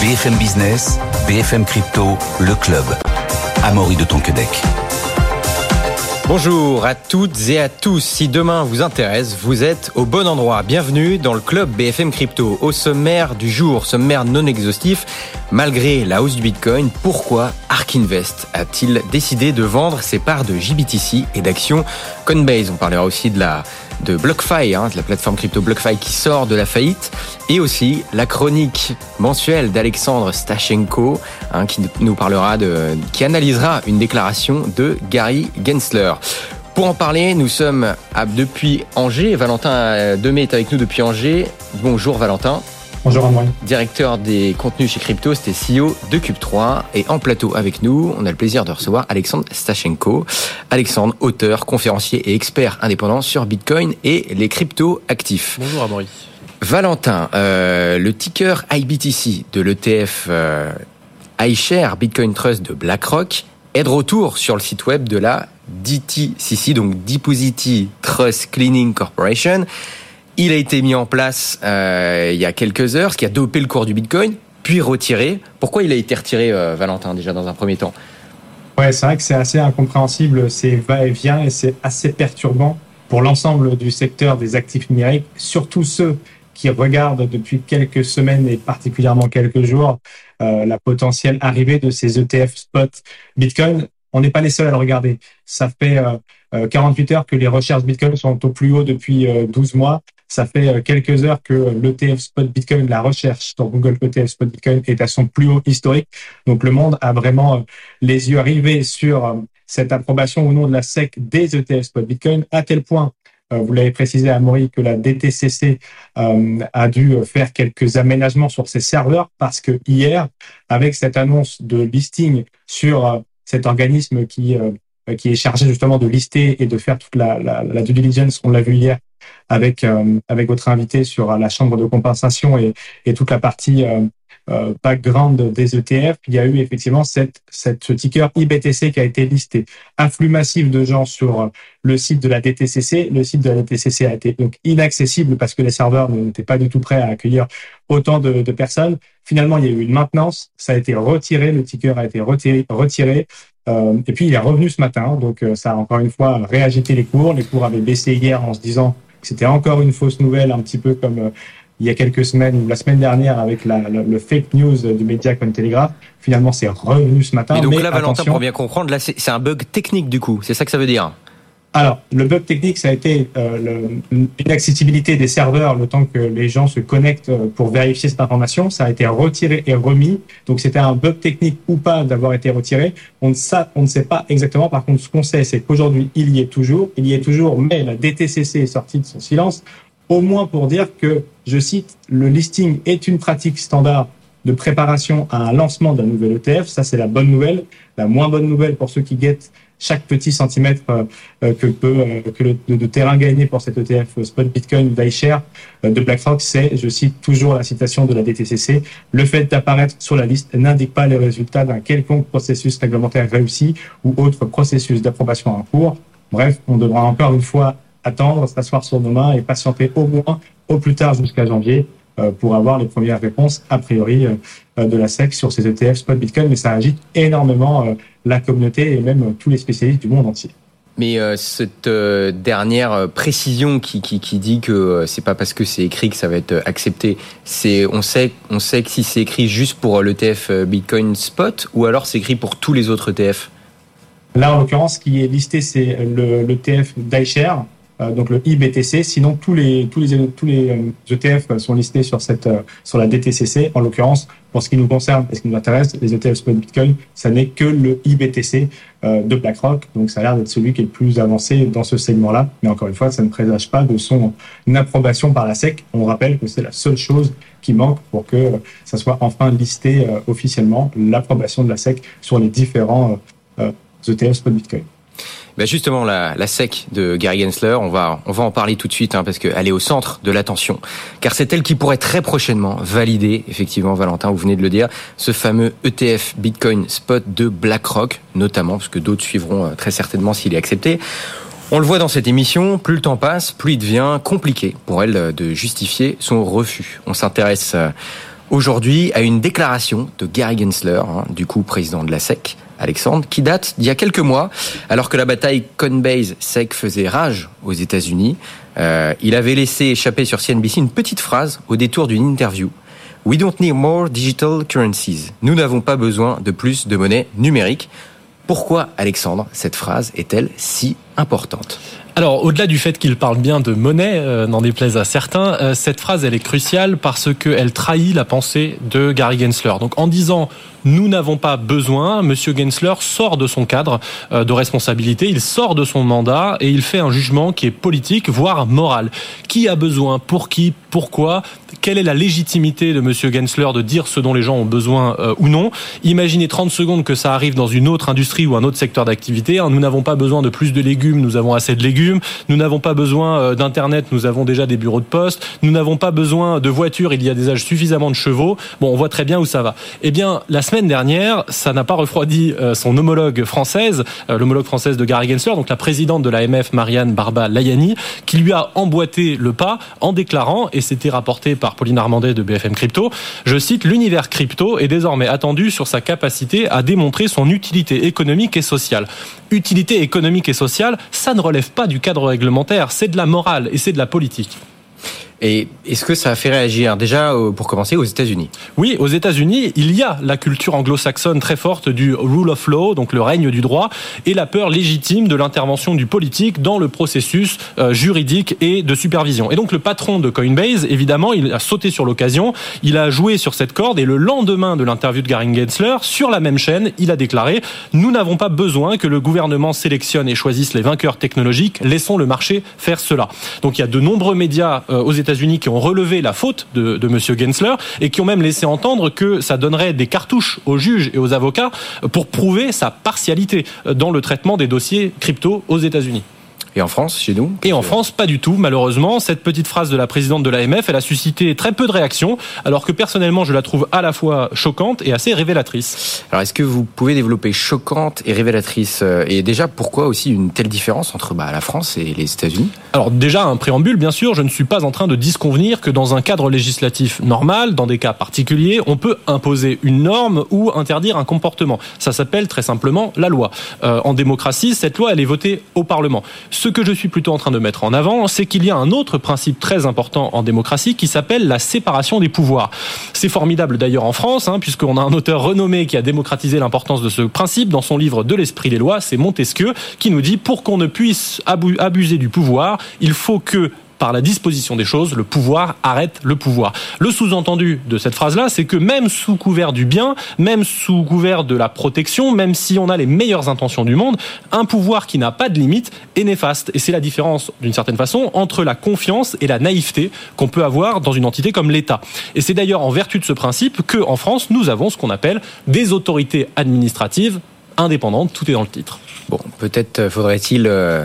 BFM Business, BFM Crypto, le club. Amaury de Tonquedec. Bonjour à toutes et à tous. Si demain vous intéresse, vous êtes au bon endroit. Bienvenue dans le club BFM Crypto. Au sommaire du jour, sommaire non exhaustif, malgré la hausse du Bitcoin, pourquoi Ark Invest a-t-il décidé de vendre ses parts de JBTC et d'actions Coinbase? On parlera aussi de la de BlockFi, hein, la plateforme crypto BlockFi qui sort de la faillite, et aussi la chronique mensuelle d'Alexandre Stachenko, hein, qui nous parlera de, qui analysera une déclaration de Gary Gensler. Pour en parler, nous sommes à, depuis Angers. Valentin euh, Demey est avec nous depuis Angers. Bonjour Valentin. Bonjour André. Directeur des contenus chez Crypto, c'était CEO de Cube3. Et en plateau avec nous, on a le plaisir de recevoir Alexandre Stachenko. Alexandre, auteur, conférencier et expert indépendant sur Bitcoin et les crypto actifs. Bonjour Amaury. Valentin, euh, le ticker IBTC de l'ETF euh, iShare Bitcoin Trust de BlackRock est de retour sur le site web de la DTCC, donc Deposity Trust Cleaning Corporation. Il a été mis en place euh, il y a quelques heures, ce qui a dopé le cours du Bitcoin, puis retiré. Pourquoi il a été retiré, euh, Valentin, déjà dans un premier temps? Ouais, c'est vrai que c'est assez incompréhensible, c'est va-et-vient et c'est assez perturbant pour l'ensemble du secteur des actifs numériques, surtout ceux qui regardent depuis quelques semaines et particulièrement quelques jours euh, la potentielle arrivée de ces ETF spot Bitcoin. On n'est pas les seuls à le regarder. Ça fait 48 heures que les recherches Bitcoin sont au plus haut depuis 12 mois. Ça fait euh, quelques heures que l'ETF Spot Bitcoin, la recherche sur Google ETF Spot Bitcoin est à son plus haut historique. Donc le monde a vraiment euh, les yeux rivés sur euh, cette approbation au nom de la SEC des ETF Spot Bitcoin, à tel point vous l'avez précisé à Maury que la DTCC a dû faire quelques aménagements sur ses serveurs parce que hier, avec cette annonce de listing sur cet organisme qui qui est chargé justement de lister et de faire toute la, la, la due diligence, on l'a vu hier, avec euh, avec votre invité sur la chambre de compensation et, et toute la partie euh, euh, background des ETF, il y a eu effectivement cette, cette, ce ticker IBTC qui a été listé. Afflux massif de gens sur le site de la DTCC. Le site de la DTCC a été donc inaccessible parce que les serveurs n'étaient pas du tout prêts à accueillir autant de, de, personnes. Finalement, il y a eu une maintenance. Ça a été retiré. Le ticker a été retiré. retiré. Euh, et puis, il est revenu ce matin. Donc, ça a encore une fois réagité les cours. Les cours avaient baissé hier en se disant c'était encore une fausse nouvelle, un petit peu comme euh, il y a quelques semaines ou la semaine dernière avec la, le, fake news du média comme Telegraph. Finalement, c'est revenu ce matin. Et donc là, Valentin, pour bien comprendre, là, c'est un bug technique du coup. C'est ça que ça veut dire alors, le bug technique, ça a été euh, l'inaccessibilité des serveurs le temps que les gens se connectent euh, pour vérifier cette information. Ça a été retiré et remis. Donc, c'était un bug technique ou pas d'avoir été retiré. On ne, on ne sait pas exactement. Par contre, ce qu'on sait, c'est qu'aujourd'hui, il y est toujours. Il y est toujours, mais la DTCC est sortie de son silence, au moins pour dire que, je cite, le listing est une pratique standard de préparation à un lancement d'un nouvel ETF. Ça, c'est la bonne nouvelle. La moins bonne nouvelle pour ceux qui guettent chaque petit centimètre euh, euh, que peut euh, que le, de, terrain gagné pour cet ETF spot Bitcoin d'iShare de BlackRock, c'est, je cite toujours la citation de la DTCC, le fait d'apparaître sur la liste n'indique pas les résultats d'un quelconque processus réglementaire réussi ou autre processus d'approbation en cours. Bref, on devra encore une fois attendre, s'asseoir sur nos mains et patienter au moins au plus tard jusqu'à janvier pour avoir les premières réponses a priori de la SEC sur ces ETF spot Bitcoin, mais ça agite énormément la communauté et même tous les spécialistes du monde entier. Mais cette dernière précision qui, qui, qui dit que c'est pas parce que c'est écrit que ça va être accepté, c'est on sait on sait que si c'est écrit juste pour l'ETF Bitcoin Spot ou alors c'est écrit pour tous les autres ETF. Là en l'occurrence, ce qui est listé c'est l'ETF d'iShare euh, donc le IBTC. Sinon, tous les tous les tous les ETF euh, e sont listés sur cette euh, sur la DTCC. En l'occurrence, pour ce qui nous concerne et ce qui nous intéresse, les ETF spot Bitcoin, ça n'est que le IBTC de BlackRock. Donc, ça a l'air d'être celui qui est le plus avancé dans ce segment-là. Mais encore une fois, ça ne présage pas de son approbation par la SEC. On rappelle que c'est la seule chose qui manque pour que ça soit enfin listé officiellement l'approbation de la SEC sur les différents ETF spot Bitcoin. Bah justement, la, la SEC de Gary Gensler, on va, on va en parler tout de suite, hein, parce qu'elle est au centre de l'attention. Car c'est elle qui pourrait très prochainement valider, effectivement, Valentin, vous venez de le dire, ce fameux ETF Bitcoin Spot de BlackRock, notamment, parce que d'autres suivront euh, très certainement s'il est accepté. On le voit dans cette émission, plus le temps passe, plus il devient compliqué pour elle de justifier son refus. On s'intéresse euh, aujourd'hui à une déclaration de Gary Gensler, hein, du coup président de la SEC, Alexandre, qui date d'il y a quelques mois, alors que la bataille Coinbase-SEC faisait rage aux États-Unis. Euh, il avait laissé échapper sur CNBC une petite phrase au détour d'une interview. We don't need more digital currencies. Nous n'avons pas besoin de plus de monnaie numérique. Pourquoi, Alexandre, cette phrase est-elle si importante? Alors, au-delà du fait qu'il parle bien de monnaie, euh, n'en déplaise à certains, euh, cette phrase, elle est cruciale parce qu'elle trahit la pensée de Gary Gensler. Donc, en disant nous n'avons pas besoin, Monsieur Gensler sort de son cadre euh, de responsabilité, il sort de son mandat et il fait un jugement qui est politique, voire moral. Qui a besoin Pour qui Pourquoi? Quelle est la légitimité de Monsieur Gensler de dire ce dont les gens ont besoin ou non? Imaginez 30 secondes que ça arrive dans une autre industrie ou un autre secteur d'activité. Hein. Nous n'avons pas besoin de plus de légumes, nous avons assez de légumes nous n'avons pas besoin euh, d'internet, nous avons déjà des bureaux de poste. Nous n'avons pas besoin de voitures, il y a des âges suffisamment de chevaux. Bon, on voit très bien où ça va. Eh bien, la semaine dernière, ça n'a pas refroidi euh, son homologue française, euh, l'homologue française de Gary Gensler, donc la présidente de l'AMF, Marianne Barba Layani, qui lui a emboîté le pas en déclarant, et c'était rapporté par Pauline Armandet de BFM Crypto, je cite, l'univers crypto est désormais attendu sur sa capacité à démontrer son utilité économique et sociale. Utilité économique et sociale, ça ne relève pas du cadre réglementaire, c'est de la morale et c'est de la politique. Et est-ce que ça a fait réagir déjà, pour commencer, aux États-Unis? Oui, aux États-Unis, il y a la culture anglo-saxonne très forte du rule of law, donc le règne du droit, et la peur légitime de l'intervention du politique dans le processus euh, juridique et de supervision. Et donc le patron de Coinbase, évidemment, il a sauté sur l'occasion, il a joué sur cette corde, et le lendemain de l'interview de Gary Gensler, sur la même chaîne, il a déclaré « Nous n'avons pas besoin que le gouvernement sélectionne et choisisse les vainqueurs technologiques, laissons le marché faire cela ». Donc il y a de nombreux médias euh, aux États unis qui ont relevé la faute de, de M. Gensler et qui ont même laissé entendre que ça donnerait des cartouches aux juges et aux avocats pour prouver sa partialité dans le traitement des dossiers crypto aux États-Unis. Et en France, chez nous Et en France, pas du tout, malheureusement. Cette petite phrase de la présidente de l'AMF, elle a suscité très peu de réactions, alors que personnellement, je la trouve à la fois choquante et assez révélatrice. Alors, est-ce que vous pouvez développer choquante et révélatrice euh, Et déjà, pourquoi aussi une telle différence entre bah, la France et les États-Unis? Alors, déjà, un préambule, bien sûr, je ne suis pas en train de disconvenir que dans un cadre législatif normal, dans des cas particuliers, on peut imposer une norme ou interdire un comportement. Ça s'appelle très simplement la loi. Euh, en démocratie, cette loi, elle est votée au Parlement. Ce que je suis plutôt en train de mettre en avant, c'est qu'il y a un autre principe très important en démocratie qui s'appelle la séparation des pouvoirs. C'est formidable d'ailleurs en France, hein, puisqu'on a un auteur renommé qui a démocratisé l'importance de ce principe dans son livre De l'esprit des lois, c'est Montesquieu, qui nous dit pour qu'on ne puisse abuser du pouvoir, il faut que par la disposition des choses, le pouvoir arrête le pouvoir. Le sous-entendu de cette phrase-là, c'est que même sous couvert du bien, même sous couvert de la protection, même si on a les meilleures intentions du monde, un pouvoir qui n'a pas de limite est néfaste. Et c'est la différence, d'une certaine façon, entre la confiance et la naïveté qu'on peut avoir dans une entité comme l'État. Et c'est d'ailleurs en vertu de ce principe que, en France, nous avons ce qu'on appelle des autorités administratives indépendantes. Tout est dans le titre. Bon, peut-être faudrait-il euh, euh,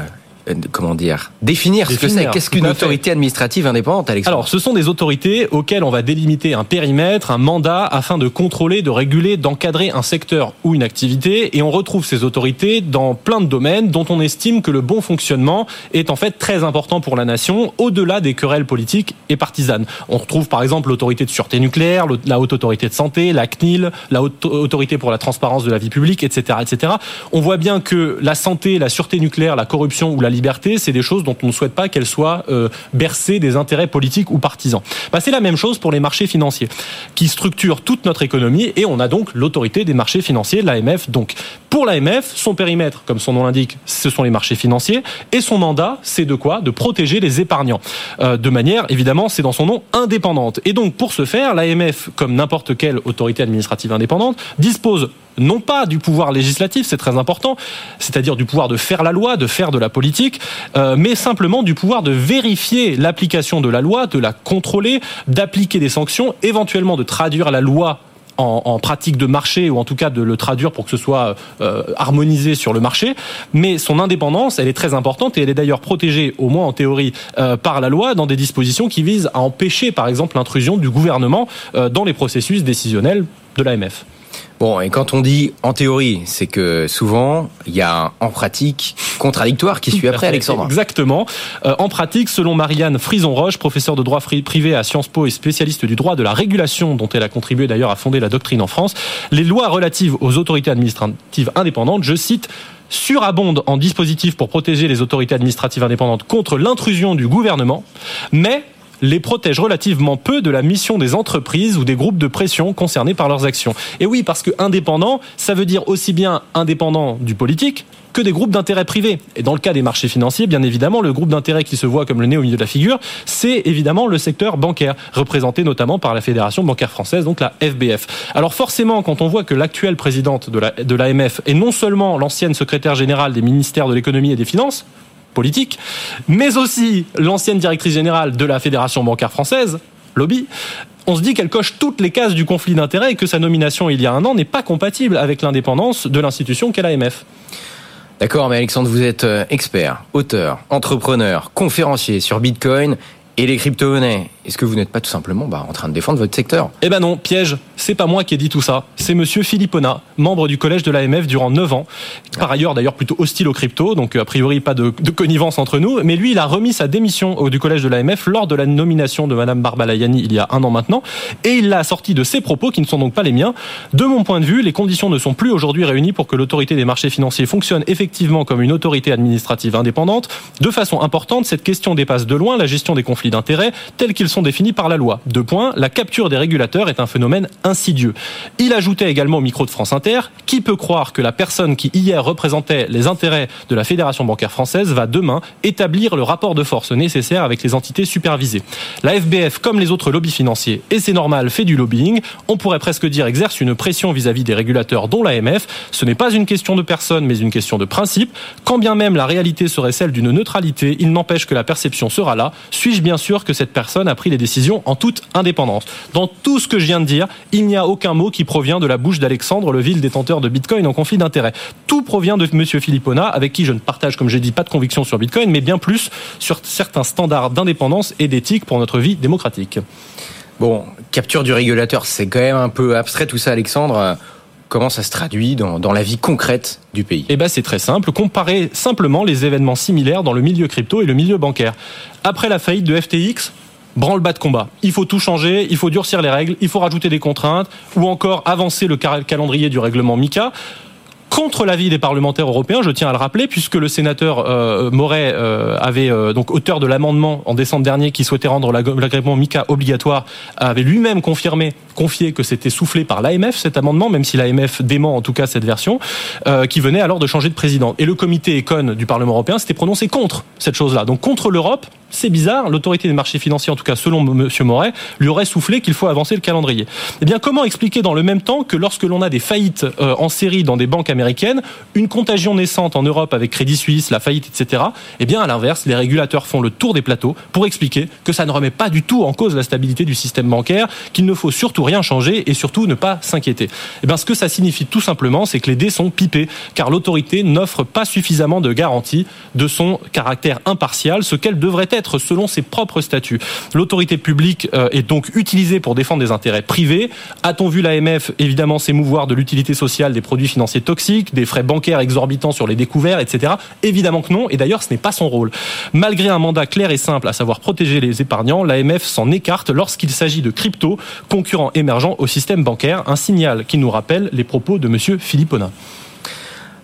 comment dire, définir, ce que c'est. Qu'est-ce qu'une autorité administrative indépendante, Alexandre Alors, ce sont des autorités auxquelles on va délimiter un périmètre, un mandat, afin de contrôler, de réguler, d'encadrer un secteur ou une activité. Et on retrouve ces autorités dans plein de domaines dont on estime que le bon fonctionnement est en fait très important pour la nation, au-delà des querelles politiques et partisanes. On retrouve par exemple l'autorité de sûreté nucléaire, la haute autorité de santé, la CNIL, la haute autorité pour la transparence de la vie publique, etc., etc. On voit bien que la santé, la sûreté nucléaire, la corruption ou la liberté, c'est des choses dont on ne souhaite pas qu'elles soient euh, bercées des intérêts politiques ou partisans. Bah, c'est la même chose pour les marchés financiers, qui structurent toute notre économie, et on a donc l'autorité des marchés financiers, l'AMF. Pour l'AMF, son périmètre, comme son nom l'indique, ce sont les marchés financiers, et son mandat, c'est de quoi? De protéger les épargnants. Euh, de manière, évidemment, c'est dans son nom, indépendante. Et donc, pour ce faire, l'AMF, comme n'importe quelle autorité administrative indépendante, dispose non pas du pouvoir législatif, c'est très important, c'est-à-dire du pouvoir de faire la loi, de faire de la politique, euh, mais simplement du pouvoir de vérifier l'application de la loi, de la contrôler, d'appliquer des sanctions, éventuellement de traduire la loi en, pratique de marché ou en tout cas de le traduire pour que ce soit euh, harmonisé sur le marché. Mais son indépendance, elle est très importante et elle est d'ailleurs protégée, au moins en théorie, euh, par la loi dans des dispositions qui visent à empêcher, par exemple, l'intrusion du gouvernement dans les processus décisionnels de l'AMF. Bon, et quand on dit en théorie, c'est que souvent, il y a un en pratique contradictoire qui suit après, Alexandre. Exactement. Euh, en pratique, selon Marianne Frison-Roche, professeure de droit privé à Sciences Po et spécialiste du droit de la régulation, dont elle a contribué d'ailleurs à fonder la doctrine en France, les lois relatives aux autorités administratives indépendantes, je cite, surabondent en dispositifs pour protéger les autorités administratives indépendantes contre l'intrusion du gouvernement, mais les protège relativement peu de la mission des entreprises ou des groupes de pression concernés par leurs actions. Et oui, parce que indépendant, ça veut dire aussi bien indépendant du politique que des groupes d'intérêt privés. Et dans le cas des marchés financiers, bien évidemment, le groupe d'intérêt qui se voit comme le nez au milieu de la figure, c'est évidemment le secteur bancaire, représenté notamment par la Fédération bancaire française, donc la FBF. Alors forcément, quand on voit que l'actuelle présidente de l'AMF est non seulement l'ancienne secrétaire générale des ministères de l'économie et des finances, politique, mais aussi l'ancienne directrice générale de la Fédération bancaire française, lobby, on se dit qu'elle coche toutes les cases du conflit d'intérêts et que sa nomination il y a un an n'est pas compatible avec l'indépendance de l'institution qu'est l'AMF. D'accord, mais Alexandre, vous êtes euh, expert, auteur, entrepreneur, conférencier sur Bitcoin et les crypto-monnaies. Est-ce que vous n'êtes pas tout simplement bah, en train de défendre votre secteur? Eh ben non, piège. C'est pas moi qui ai dit tout ça. C'est Monsieur Philippona, membre du collège de l'AMF durant 9 ans. Par ailleurs, d'ailleurs, plutôt hostile aux crypto, donc a priori pas de, connivence entre nous. Mais lui, il a remis sa démission au, du collège de l'AMF lors de la nomination de Madame Barbalayani il y a un an maintenant, et il l'a sorti de ses propos qui ne sont donc pas les miens. De mon point de vue, les conditions ne sont plus aujourd'hui réunies pour que l'autorité des marchés financiers fonctionne effectivement comme une autorité administrative indépendante. De façon importante, cette question dépasse de loin la gestion des conflits d'intérêts tels qu'ils sont définis par la loi. Deux points, la capture des régulateurs est un phénomène insidieux. Il ajoutait également au micro de France Inter, qui peut croire que la personne qui hier représentait les intérêts de la Fédération bancaire française va demain établir le rapport de force nécessaire avec les entités supervisées. La FBF, comme les autres lobbies financiers, et c'est normal, fait du lobbying, on pourrait presque dire exerce une pression vis-à-vis des régulateurs dont l'AMF. Ce n'est pas une question de personne, mais une question de principe. Quand bien même la réalité serait celle d'une neutralité, il n'empêche que la perception sera là. Suis-je bien sûr que cette personne a pris les décisions en toute indépendance. Dans tout ce que je viens de dire, il n'y a aucun mot qui provient de la bouche d'Alexandre, le vil détenteur de Bitcoin en conflit d'intérêt. Tout provient de Monsieur Philippona, avec qui je ne partage, comme j'ai dit, pas de conviction sur Bitcoin, mais bien plus sur certains standards d'indépendance et d'éthique pour notre vie démocratique. Bon, capture du régulateur, c'est quand même un peu abstrait tout ça, Alexandre comment ça se traduit dans, la vie concrète du pays Eh ben c'est très simple. Comparez simplement les événements similaires dans le milieu crypto et le milieu bancaire. Après la faillite de FTX, branle-bas de combat. Il faut tout changer, il faut durcir les règles, il faut rajouter des contraintes, ou encore avancer le calendrier du règlement MICA contre l'avis des parlementaires européens, je tiens à le rappeler, puisque le sénateur euh, Moret euh, avait euh, donc auteur de l'amendement en décembre dernier qui souhaitait rendre l'agrément MICA obligatoire, avait lui-même confirmé, confié que c'était soufflé par l'AMF cet amendement, même si l'AMF dément en tout cas cette version, euh, qui venait alors de changer de président. Et le comité Econ du Parlement européen s'était prononcé contre cette chose-là, donc contre l'Europe. C'est bizarre, l'autorité des marchés financiers, en tout cas selon M. Moret, lui aurait soufflé qu'il faut avancer le calendrier. Eh bien, comment expliquer dans le même temps que lorsque l'on a des faillites en série dans des banques américaines une contagion naissante en Europe avec Crédit Suisse, la faillite, etc. Eh bien, à l'inverse, les régulateurs font le tour des plateaux pour expliquer que ça ne remet pas du tout en cause la stabilité du système bancaire, qu'il ne faut surtout rien changer et surtout ne pas s'inquiéter. Eh bien, ce que ça signifie tout simplement, c'est que les dés sont pipés, car l'autorité n'offre pas suffisamment de garantie de son caractère impartial, ce qu'elle devrait être selon ses propres statuts. L'autorité publique euh, est donc utilisée pour défendre des intérêts privés. A-t-on vu l'AMF évidemment s'émouvoir de l'utilité sociale des produits financiers toxiques des frais bancaires exorbitants sur les découverts, etc. Évidemment que non, et d'ailleurs ce n'est pas son rôle. Malgré un mandat clair et simple, à savoir protéger les épargnants, l'AMF s'en écarte lorsqu'il s'agit de crypto, concurrents émergents au système bancaire, un signal qui nous rappelle les propos de M. Philippona.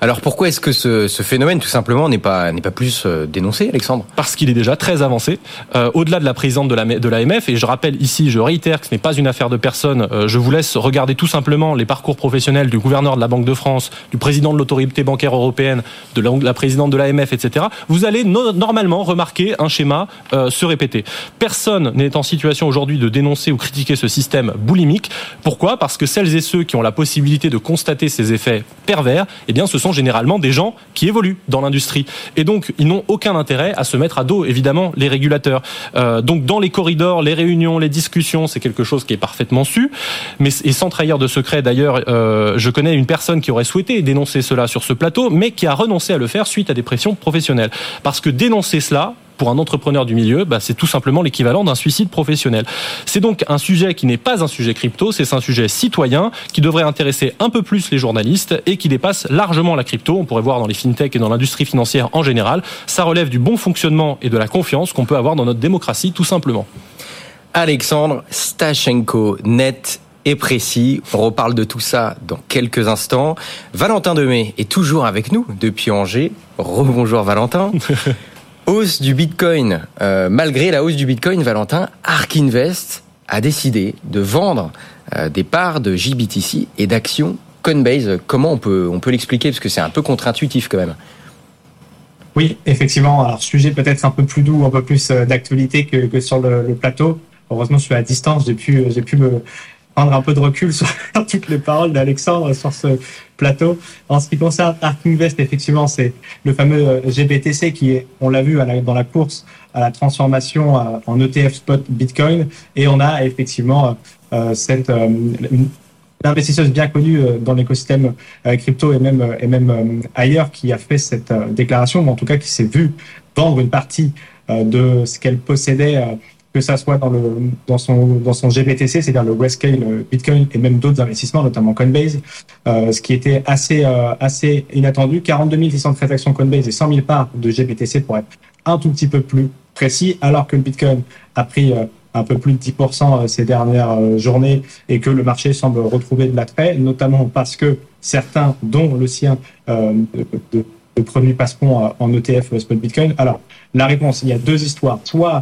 Alors pourquoi est-ce que ce, phénomène tout simplement n'est pas plus euh, dénoncé, Alexandre? Parce qu'il est déjà très avancé, euh, au-delà de la présidente de la de l'AMF. Et je rappelle ici, je réitère que ce n'est pas une affaire de personne. Euh, je vous laisse regarder tout simplement les parcours professionnels du gouverneur de la Banque de France, du président de l'autorité bancaire européenne, de la, présidente de l'AMF, etc. Vous allez normalement remarquer un schéma se répéter. Personne n'est en situation aujourd'hui de dénoncer ou critiquer ce système boulimique. Pourquoi? Parce que celles et ceux qui ont la possibilité de constater ces effets pervers, eh bien, ce sont généralement des gens qui évoluent dans l'industrie. Et donc, ils n'ont aucun intérêt à se mettre à dos, évidemment, les régulateurs. Euh, donc, dans les corridors, les réunions, les discussions, c'est quelque chose qui est parfaitement su. Mais, et sans trahir de secret, d'ailleurs, euh, je connais une personne qui aurait souhaité dénoncer cela sur ce plateau, mais qui a renoncé à le faire suite à des pressions professionnelles. Parce que dénoncer cela, pour un entrepreneur du milieu, bah, c'est tout simplement l'équivalent d'un suicide professionnel. C'est donc un sujet qui n'est pas un sujet crypto, c'est un sujet citoyen qui devrait intéresser un peu plus les journalistes et qui dépasse largement la crypto. On pourrait voir dans les fintechs et dans l'industrie financière en général. Ça relève du bon fonctionnement et de la confiance qu'on peut avoir dans notre démocratie, tout simplement. Alexandre Stachenko, net et précis. On reparle de tout ça dans quelques instants. Valentin Demey est toujours avec nous depuis Angers. Rebonjour Valentin. hausse du Bitcoin. Euh, malgré la hausse du Bitcoin, Valentin, Ark Invest a décidé de vendre euh, des parts de JBTC et d'actions Coinbase. Comment on peut, on peut l'expliquer? Parce que c'est un peu contre-intuitif quand même. Oui, effectivement. Alors, sujet peut-être un peu plus doux, un peu plus euh, d'actualité que, que, sur le, le, plateau. Heureusement, je suis à distance. J'ai pu, j'ai pu me prendre un peu de recul sur toutes les paroles d'Alexandre sur ce plateau. En ce qui concerne Ark Invest, effectivement, c'est le fameux euh, GBTC qui est, on l'a vu dans la course à la transformation euh, en ETF spot Bitcoin. Et on a effectivement euh, cette une investisseuse bien connue dans l'écosystème crypto et même et même ailleurs qui a fait cette déclaration, ou en tout cas qui s'est vu vendre une partie de ce qu'elle possédait que ça soit dans, le, dans, son, dans son GBTC, c'est-à-dire le Grayscale euh, Bitcoin et même d'autres investissements, notamment Coinbase, euh, ce qui était assez, euh, assez inattendu. 42 600 transactions Coinbase et 100 000 parts de GBTC pour être un tout petit peu plus précis, alors que le Bitcoin a pris euh, un peu plus de 10% ces dernières journées et que le marché semble retrouver de l'attrait, notamment parce que certains, dont le sien, de, de, produits passeront en ETF spot Bitcoin. Alors, la réponse, il y a deux histoires. Soit euh,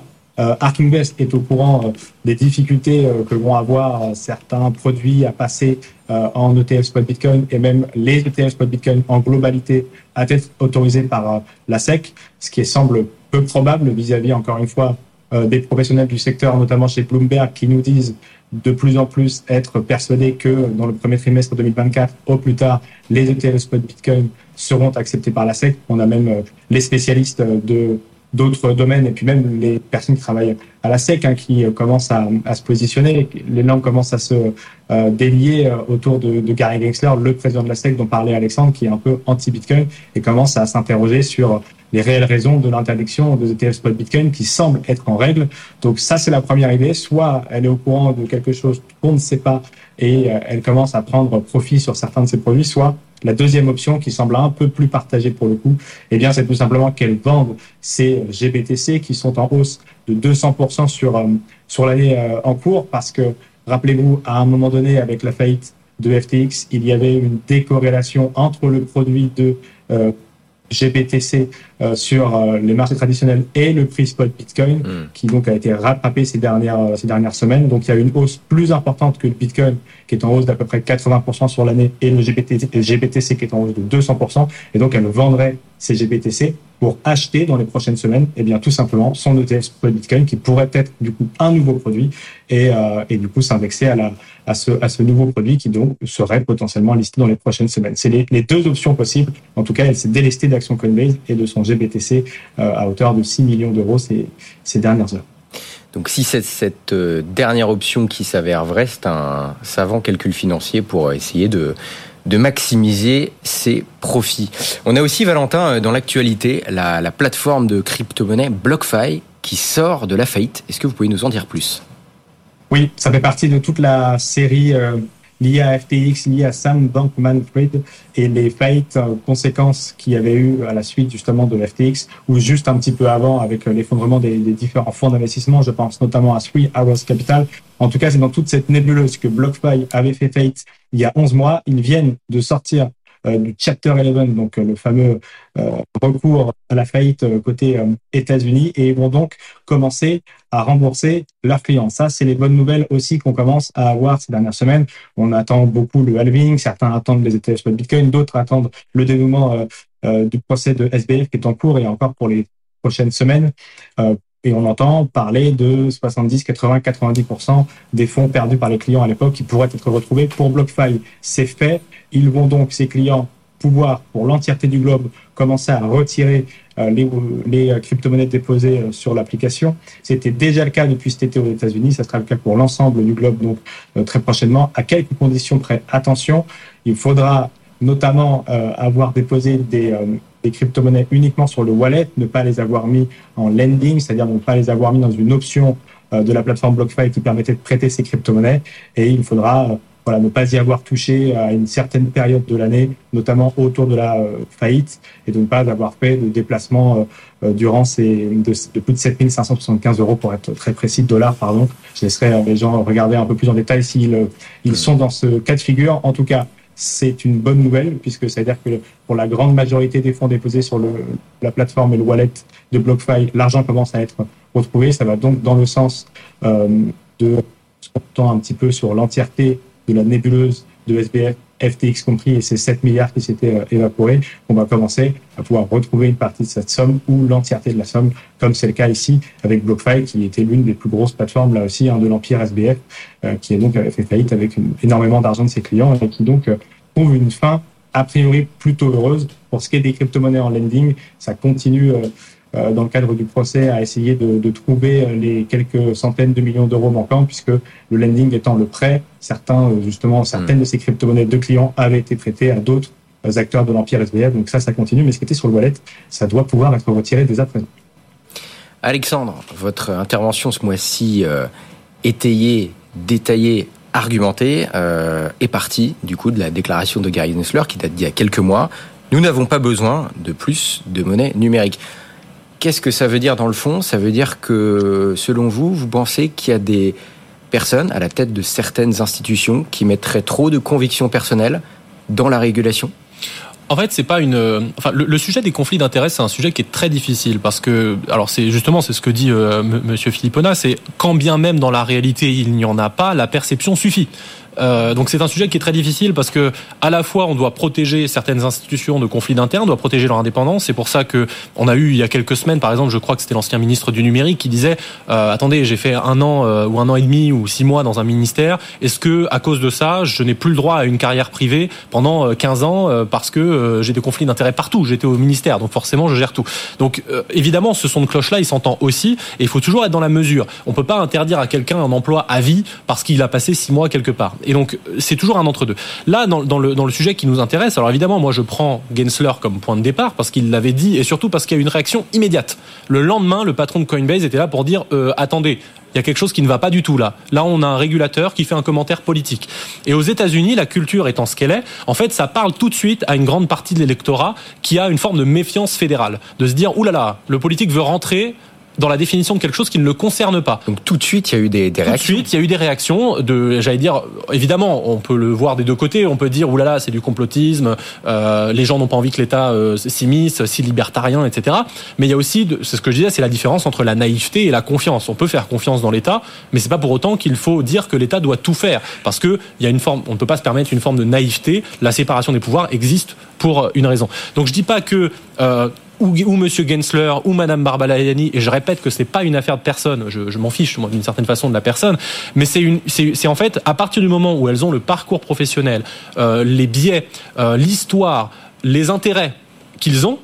Ark Invest est au courant euh, des difficultés euh, que vont avoir certains produits à passer en ETF spot Bitcoin et même les ETF spot Bitcoin en globalité à être autorisés par la SEC, ce qui semble peu probable vis-à-vis, encore une fois, des professionnels du secteur, notamment chez Bloomberg, qui nous disent de plus en plus être persuadés que dans le premier trimestre 2024, au plus tard, les ETF spot Bitcoin seront acceptés par la SEC. On a même les spécialistes de d'autres domaines et puis même les personnes qui travaillent à la SEC hein, qui euh, commencent à, à, se positionner, les langues commencent à se euh, délier euh, autour de, de, Gary Gensler, le président de la SEC dont parlait Alexandre, qui est un peu anti-Bitcoin et commence à s'interroger sur les réelles raisons de l'interdiction des ETF spot Bitcoin qui semble être en règle. Donc ça, c'est la première idée. Soit elle est au courant de quelque chose qu'on ne sait pas et elle commence à prendre profit sur certains de ses produits, soit la deuxième option, qui semble un peu plus partagée pour le coup, eh bien, c'est tout simplement qu'elles vendent ces GBTC qui sont en hausse de 200% sur, euh, sur l'année euh, en cours parce que, rappelez-vous, à un moment donné, avec la faillite de FTX, il y avait une décorrélation entre le produit de euh, GBTC euh, sur euh, les marchés traditionnels et le prix spot Bitcoin, mm. qui donc a été rattrapé ces dernières ces dernières semaines. Donc il y a une hausse plus importante que le Bitcoin, qui est en hausse d'à peu près 80% sur l'année, et le GBTC, qui est en hausse de 200%. Et donc elle vendrait ces GBTC pour acheter dans les prochaines semaines, eh bien tout simplement son ETF spot Bitcoin, qui pourrait être du coup un nouveau produit et, euh, et du coup s'indexer à la à ce, à ce nouveau produit qui donc serait potentiellement listé dans les prochaines semaines. C'est les, les, deux options possibles. En tout cas, elle s'est délestée d'action Coinbase et de son GBTC euh, à hauteur de 6 millions d'euros ces, ces dernières heures. Donc si c'est cette euh, dernière option qui s'avère vraie, c'est un savant calcul financier pour essayer de, de maximiser ses profits. On a aussi, Valentin, euh, dans l'actualité, la, la plateforme de crypto-monnaie BlockFi qui sort de la faillite. Est-ce que vous pouvez nous en dire plus? Oui, ça fait partie de toute la série euh, liée à FTX, liée à Sam Bankman-Fried et les faillites euh, conséquences qu'il y avait eu à la suite justement de FTX ou juste un petit peu avant avec euh, l'effondrement des, des, différents fonds d'investissement. Je pense notamment à Three Arrows Capital. En tout cas, c'est dans toute cette nébuleuse que BlockFi avait fait faillite il y a 11 mois. Ils viennent de sortir du Chapter 11, donc euh, le fameux euh, recours à la faillite côté États-Unis, et vont donc commencer à rembourser leurs clients. Ça, c'est les bonnes nouvelles aussi qu'on commence à avoir ces dernières semaines. On attend beaucoup le halving, certains attendent les ETF Bitcoin, d'autres attendent le dénouement du procès de SBF qui est en cours et encore pour les prochaines semaines. Et on entend parler de 70, 80, 90% des fonds perdus par les clients à l'époque qui pourraient être retrouvés pour BlockFi. C'est fait. Ils vont donc, ces clients, pouvoir, pour l'entièreté du globe, commencer à retirer euh, les, les euh, crypto-monnaies déposées euh, sur l'application. C'était déjà le cas depuis cet été aux États-Unis. Ça sera le cas pour l'ensemble du globe, donc très prochainement. À quelques conditions près. Attention, il faudra notamment avoir déposé des des crypto-monnaies uniquement sur le wallet, ne pas les avoir mis en lending, c'est-à-dire ne pas les avoir mis dans une option euh, de la plateforme BlockFi qui permettait de prêter ces crypto-monnaies. Et il faudra voilà, ne pas y avoir touché à une certaine période de l'année, notamment autour de la faillite, et de ne pas avoir fait de déplacement durant ces de, plus de 7575 euros pour être très précis, dollars, pardon. Je laisserai les gens regarder un peu plus en détail s'ils ils sont dans ce cas de figure. En tout cas, c'est une bonne nouvelle puisque ça veut dire que pour la grande majorité des fonds déposés sur le, la plateforme et le wallet de BlockFi, l'argent commence à être retrouvé. Ça va donc dans le sens euh, de ce qu'on un petit peu sur l'entièreté de la nébuleuse de SBF, FTX compris, et ces 7 milliards qui s'étaient euh, évaporés, on va commencer à pouvoir retrouver une partie de cette somme ou l'entièreté de la somme, comme c'est le cas ici avec BlockFi, qui était l'une des plus grosses plateformes là aussi hein, de l'empire SBF, euh, qui est donc fait faillite avec énormément d'argent de ses clients et qui donc euh, trouve une fin a priori plutôt heureuse. Pour ce qui est des crypto-monnaies en lending, ça continue euh, dans le cadre du procès à essayer de, de, trouver euh, les quelques centaines de millions d'euros manquants, puisque le lending étant le prêt, certains euh, justement certaines hmm. de ces crypto-monnaies de clients avaient été prêtées à d'autres acteurs de l'empire SBF. Donc ça, ça continue, mais ce qui était sur le wallet, ça doit pouvoir être retiré dès à présent. Alexandre, votre intervention ce mois-ci euh, étayée, détaillée, argumentée euh, est partie du coup de la déclaration de Gary Gensler qui date d'il y a quelques mois. Nous n'avons pas besoin de plus de monnaie numérique. Qu'est-ce que ça veut dire dans le fond? Ça veut dire que, selon vous, vous pensez qu'il y a des personnes à la tête de certaines institutions qui mettraient trop de convictions personnelles dans la régulation? En fait, c'est pas une. Enfin, le, sujet des conflits d'intérêts, c'est un sujet qui est très difficile parce que, alors, c'est justement, c'est ce que dit euh, Monsieur Philippona, c'est quand bien même dans la réalité il n'y en a pas, la perception suffit. Euh, donc c'est un sujet qui est très difficile parce que à la fois on doit protéger certaines institutions de conflits d'intérêts, on doit protéger leur indépendance. C'est pour ça que on a eu il y a quelques semaines, par exemple, je crois que c'était l'ancien ministre du numérique qui disait euh, attendez, j'ai fait un an euh, ou un an et demi ou six mois dans un ministère. Est-ce que à cause de ça, je n'ai plus le droit à une carrière privée pendant 15 ans parce que j'ai des conflits d'intérêts partout. J'étais au ministère, donc forcément je gère tout. Donc évidemment, ce son de cloche là, il s'entend aussi, et il faut toujours être dans la mesure. On peut pas interdire à quelqu'un un emploi à vie parce qu'il a passé six mois quelque part. Et donc, c'est toujours un entre-deux. Là, dans, le, dans le sujet qui nous intéresse, alors évidemment, moi, je prends Gensler comme point de départ parce qu'il l'avait dit et surtout parce qu'il y a eu une réaction immédiate. Le lendemain, le patron de Coinbase était là pour dire euh, attendez, il y a quelque chose qui ne va pas du tout là. Là, on a un régulateur qui fait un commentaire politique. Et aux États-Unis, la culture étant ce qu'elle est, en fait, ça parle tout de suite à une grande partie de l'électorat qui a une forme de méfiance fédérale, de se dire oulala, là, le politique veut rentrer dans la définition de quelque chose qui ne le concerne pas. Donc tout de suite, il y a eu des, des réactions. Tout de suite, il y a eu des réactions. De, j'allais dire, évidemment, on peut le voir des deux côtés. On peut dire, oulala, c'est du complotisme. Euh, les gens n'ont pas envie que l'État euh, s'immisce, si libertarien, etc. Mais il y a aussi, c'est ce que je disais, c'est la différence entre la naïveté et la confiance. On peut faire confiance dans l'État, mais c'est pas pour autant qu'il faut dire que l'État doit tout faire, parce que il y a une forme, on ne peut pas se permettre une forme de naïveté. La séparation des pouvoirs existe pour une raison. Donc je dis pas que euh, ou, ou Monsieur Gensler ou Madame Barbalayani, et je répète que c'est pas une affaire de personne, je, je m'en fiche d'une certaine façon de la personne, mais c'est c'est en fait à partir du moment où elles ont le parcours professionnel, euh, les biais, euh, l'histoire, les intérêts qu'ils ont,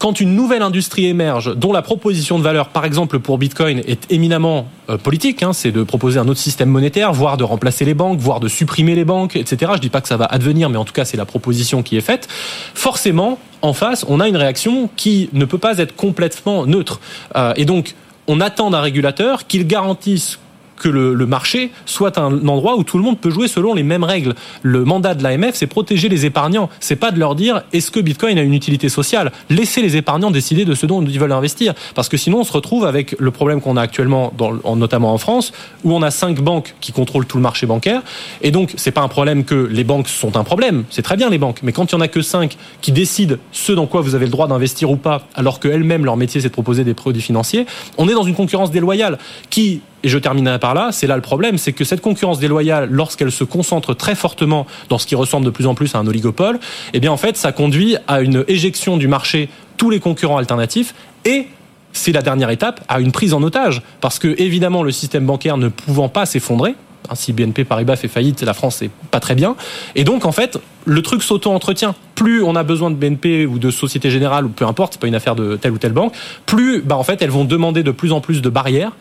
quand une nouvelle industrie émerge, dont la proposition de valeur, par exemple pour Bitcoin, est éminemment euh, politique, hein, c'est de proposer un autre système monétaire, voire de remplacer les banques, voire de supprimer les banques, etc. Je dis pas que ça va advenir, mais en tout cas c'est la proposition qui est faite. Forcément, en face, on a une réaction qui ne peut pas être complètement neutre. Euh, et donc, on attend d'un régulateur qu'il garantisse que le, marché soit un endroit où tout le monde peut jouer selon les mêmes règles. Le mandat de l'AMF, c'est protéger les épargnants. C'est pas de leur dire est-ce que Bitcoin a une utilité sociale? Laissez les épargnants décider de ce dont ils veulent investir, parce que sinon on se retrouve avec le problème qu'on a actuellement, notamment en France, où on a cinq banques qui contrôlent tout le marché bancaire, et donc c'est pas un problème que les banques sont un problème. C'est très bien les banques, mais quand il y en a que cinq qui décident ce dans quoi vous avez le droit d'investir ou pas, alors qu'elles-mêmes leur métier c'est de proposer des produits financiers, on est dans une concurrence déloyale qui et je terminerai par là, c'est là le problème, c'est que cette concurrence déloyale, lorsqu'elle se concentre très fortement dans ce qui ressemble de plus en plus à un oligopole, eh bien en fait, ça conduit à une éjection du marché tous les concurrents alternatifs et c'est la dernière étape à une prise en otage parce que évidemment le système bancaire ne pouvant pas s'effondrer hein, si BNP Paribas fait faillite, la France c'est pas très bien. Et donc en fait, le truc s'auto-entretient. Plus on a besoin de BNP ou de Société Générale ou peu importe, c'est pas une affaire de telle ou telle banque, plus bah en fait elles vont demander de plus en plus de barrières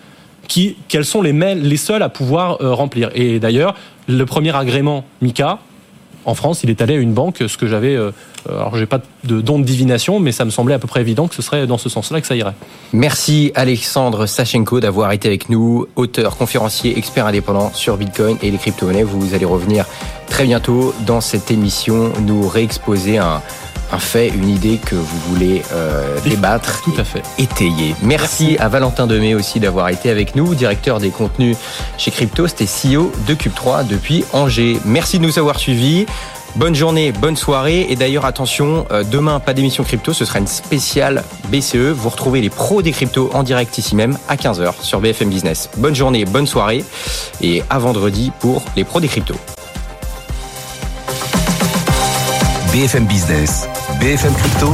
qui, sont les, les seuls à pouvoir euh, remplir. Et d'ailleurs, le premier agrément MICA, en France, il est allé à une banque, ce que j'avais. Euh, alors, j'ai pas de don de divination, mais ça me semblait à peu près évident que ce serait dans ce sens-là que ça irait. Merci Alexandre Sachenko d'avoir été avec nous, auteur, conférencier, expert indépendant sur Bitcoin et les crypto-monnaies. Vous allez revenir très bientôt dans cette émission, nous réexposer un, un fait, une idée que vous voulez euh, débattre, tout à fait, étayer. Merci, à Valentin Demey aussi d'avoir été avec nous, directeur des contenus chez Cryptost et CEO de Cube3 depuis Angers. Merci de nous avoir suivis. Bonne journée, bonne soirée. Et d'ailleurs, attention, euh, demain, pas d'émission crypto, ce sera une spéciale BCE. Vous retrouvez les pros des cryptos en direct ici même à 15h sur BFM Business. Bonne journée, bonne soirée. Et à vendredi pour les pros des cryptos. BFM Business, BFM Crypto,